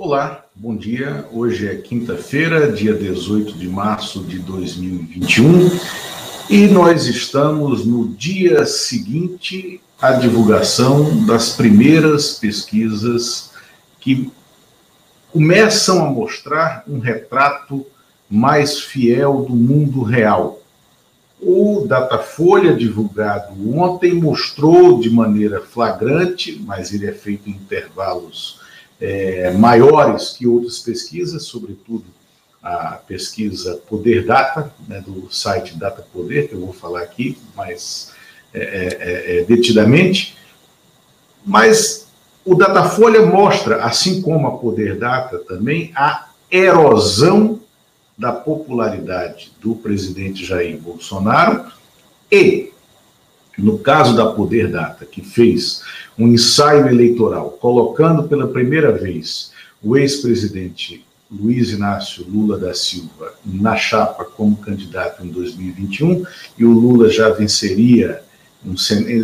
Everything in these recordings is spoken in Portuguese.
Olá, bom dia. Hoje é quinta-feira, dia 18 de março de 2021, e nós estamos no dia seguinte à divulgação das primeiras pesquisas que começam a mostrar um retrato mais fiel do mundo real. O Datafolha, divulgado ontem, mostrou de maneira flagrante, mas ele é feito em intervalos é, maiores que outras pesquisas, sobretudo a pesquisa Poder Data, né, do site Data Poder, que eu vou falar aqui mais é, é, é, é detidamente. Mas o Datafolha mostra, assim como a Poder Data também, a erosão da popularidade do presidente Jair Bolsonaro e, no caso da Poder Data, que fez um ensaio eleitoral, colocando pela primeira vez o ex-presidente Luiz Inácio Lula da Silva na chapa como candidato em 2021 e o Lula já venceria,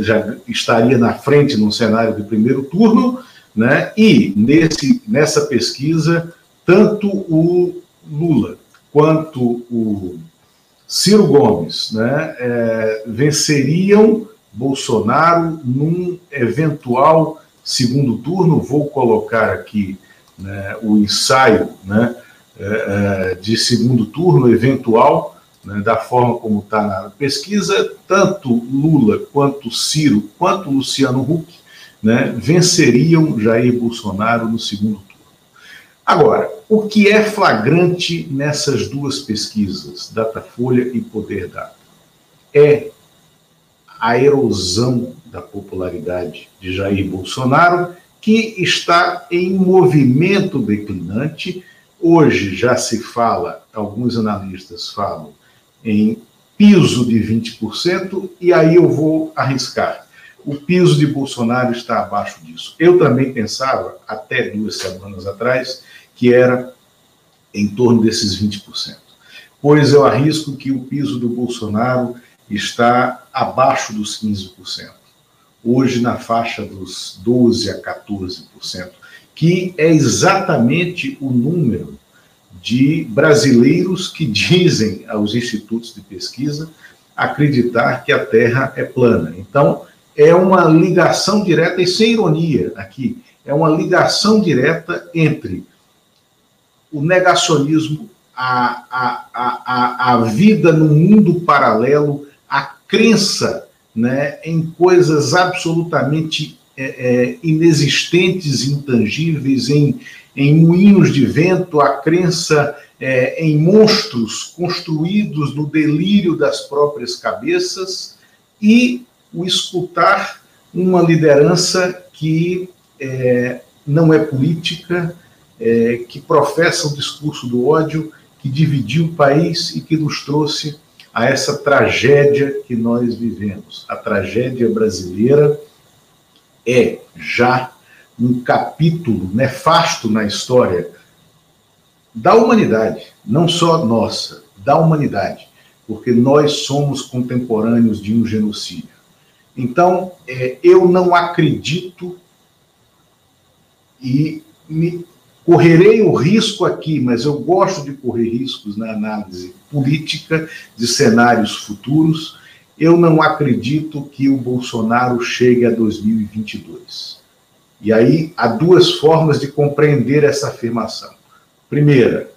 já estaria na frente num cenário de primeiro turno, né? E nesse, nessa pesquisa, tanto o Lula quanto o Ciro Gomes né, é, venceriam Bolsonaro num eventual segundo turno. Vou colocar aqui né, o ensaio né, é, é de segundo turno eventual, né, da forma como está na pesquisa, tanto Lula quanto Ciro, quanto Luciano Huck, né, venceriam Jair Bolsonaro no segundo turno. Agora, o que é flagrante nessas duas pesquisas, Datafolha e Poder Data, é a erosão da popularidade de Jair Bolsonaro, que está em movimento declinante. Hoje já se fala, alguns analistas falam, em piso de 20%, e aí eu vou arriscar. O piso de Bolsonaro está abaixo disso. Eu também pensava, até duas semanas atrás, que era em torno desses 20%. Pois eu arrisco que o piso do Bolsonaro está abaixo dos 15%. Hoje na faixa dos 12 a 14%, que é exatamente o número de brasileiros que dizem aos institutos de pesquisa acreditar que a Terra é plana. Então, é uma ligação direta, e sem ironia aqui, é uma ligação direta entre o negacionismo, a, a, a, a vida no mundo paralelo, a crença né, em coisas absolutamente é, é, inexistentes, intangíveis, em, em moinhos de vento, a crença é, em monstros construídos no delírio das próprias cabeças e o escutar uma liderança que é, não é política, é, que professa o discurso do ódio, que dividiu o país e que nos trouxe a essa tragédia que nós vivemos. A tragédia brasileira é já um capítulo nefasto na história da humanidade, não só nossa, da humanidade, porque nós somos contemporâneos de um genocídio. Então, é, eu não acredito e me Correrei o risco aqui, mas eu gosto de correr riscos na análise política de cenários futuros. Eu não acredito que o Bolsonaro chegue a 2022. E aí há duas formas de compreender essa afirmação. Primeira,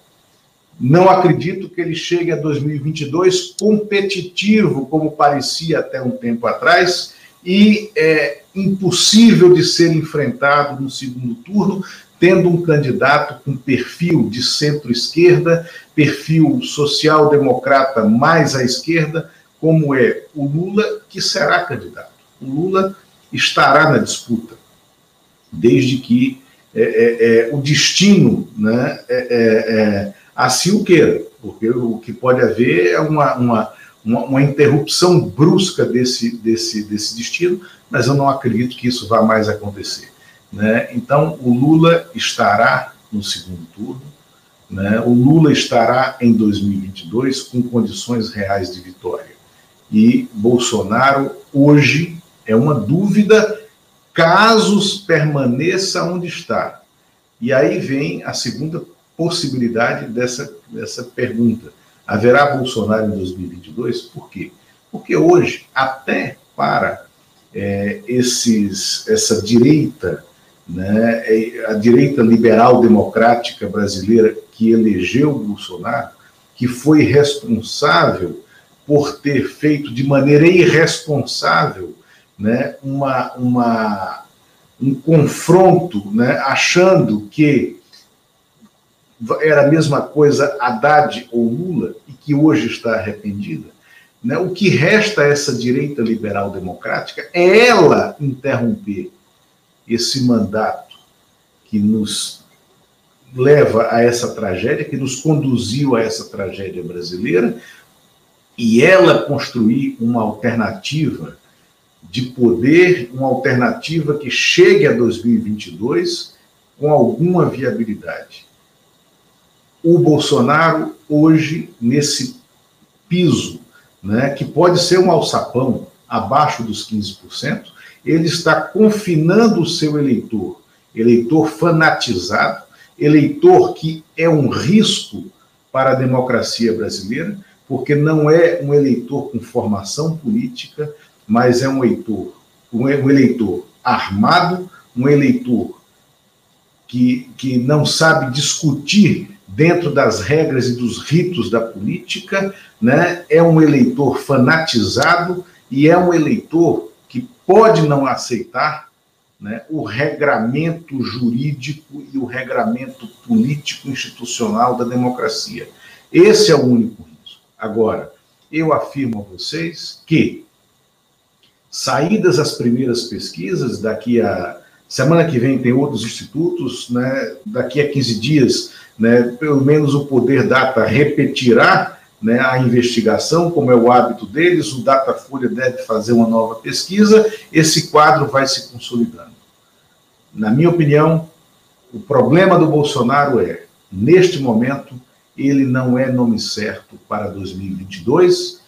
não acredito que ele chegue a 2022 competitivo, como parecia até um tempo atrás, e é impossível de ser enfrentado no segundo turno, tendo um candidato com perfil de centro-esquerda, perfil social-democrata mais à esquerda, como é o Lula, que será candidato. O Lula estará na disputa, desde que é, é, é, o destino né, é, assim o queira, porque o que pode haver é uma, uma, uma, uma interrupção brusca desse, desse, desse destino, mas eu não acredito que isso vá mais acontecer. Né? Então, o Lula estará no segundo turno, né? o Lula estará em 2022 com condições reais de vitória. E Bolsonaro, hoje, é uma dúvida, caso permaneça onde está. E aí vem a segunda possibilidade dessa, dessa pergunta. Haverá Bolsonaro em 2022? Por quê? Porque hoje, até para é, esses, essa direita, né, é, a direita liberal democrática brasileira que elegeu Bolsonaro, que foi responsável por ter feito de maneira irresponsável né, uma, uma, um confronto, né, achando que era a mesma coisa Haddad ou Lula e que hoje está arrependida. Né? O que resta a essa direita liberal democrática é ela interromper esse mandato que nos leva a essa tragédia, que nos conduziu a essa tragédia brasileira, e ela construir uma alternativa de poder, uma alternativa que chegue a 2022 com alguma viabilidade. O Bolsonaro, hoje, nesse piso, né, que pode ser um alçapão abaixo dos 15%, ele está confinando o seu eleitor, eleitor fanatizado, eleitor que é um risco para a democracia brasileira, porque não é um eleitor com formação política, mas é um eleitor, um eleitor armado, um eleitor que, que não sabe discutir dentro das regras e dos ritos da política, né? é um eleitor fanatizado e é um eleitor pode não aceitar né, o regramento jurídico e o regramento político institucional da democracia. Esse é o único Agora, eu afirmo a vocês que, saídas as primeiras pesquisas, daqui a. Semana que vem tem outros institutos, né? daqui a 15 dias, né, pelo menos o Poder Data repetirá né, a investigação, como é o hábito deles, o Datafolha deve fazer uma nova pesquisa, esse quadro vai se consolidando. Na minha opinião, o problema do Bolsonaro é, neste momento, ele não é nome certo para 2022,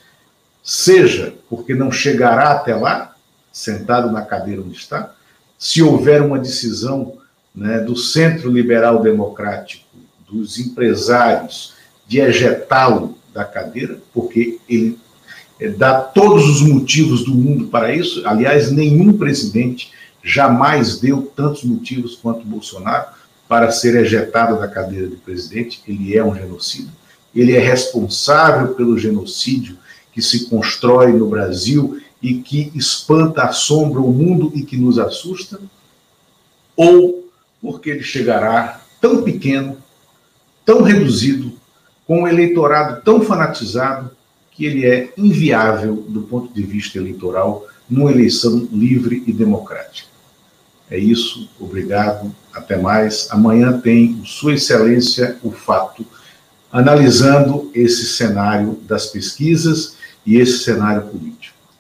seja porque não chegará até lá, sentado na cadeira onde está, se houver uma decisão né, do Centro Liberal Democrático, dos empresários, de ejetá-lo da cadeira, porque ele é, dá todos os motivos do mundo para isso. Aliás, nenhum presidente jamais deu tantos motivos quanto Bolsonaro para ser ejetado da cadeira de presidente, ele é um genocida. Ele é responsável pelo genocídio que se constrói no Brasil e que espanta, assombra o mundo e que nos assusta, ou porque ele chegará tão pequeno, tão reduzido, com um eleitorado tão fanatizado, que ele é inviável do ponto de vista eleitoral numa eleição livre e democrática. É isso, obrigado, até mais. Amanhã tem Sua Excelência o Fato, analisando esse cenário das pesquisas e esse cenário político.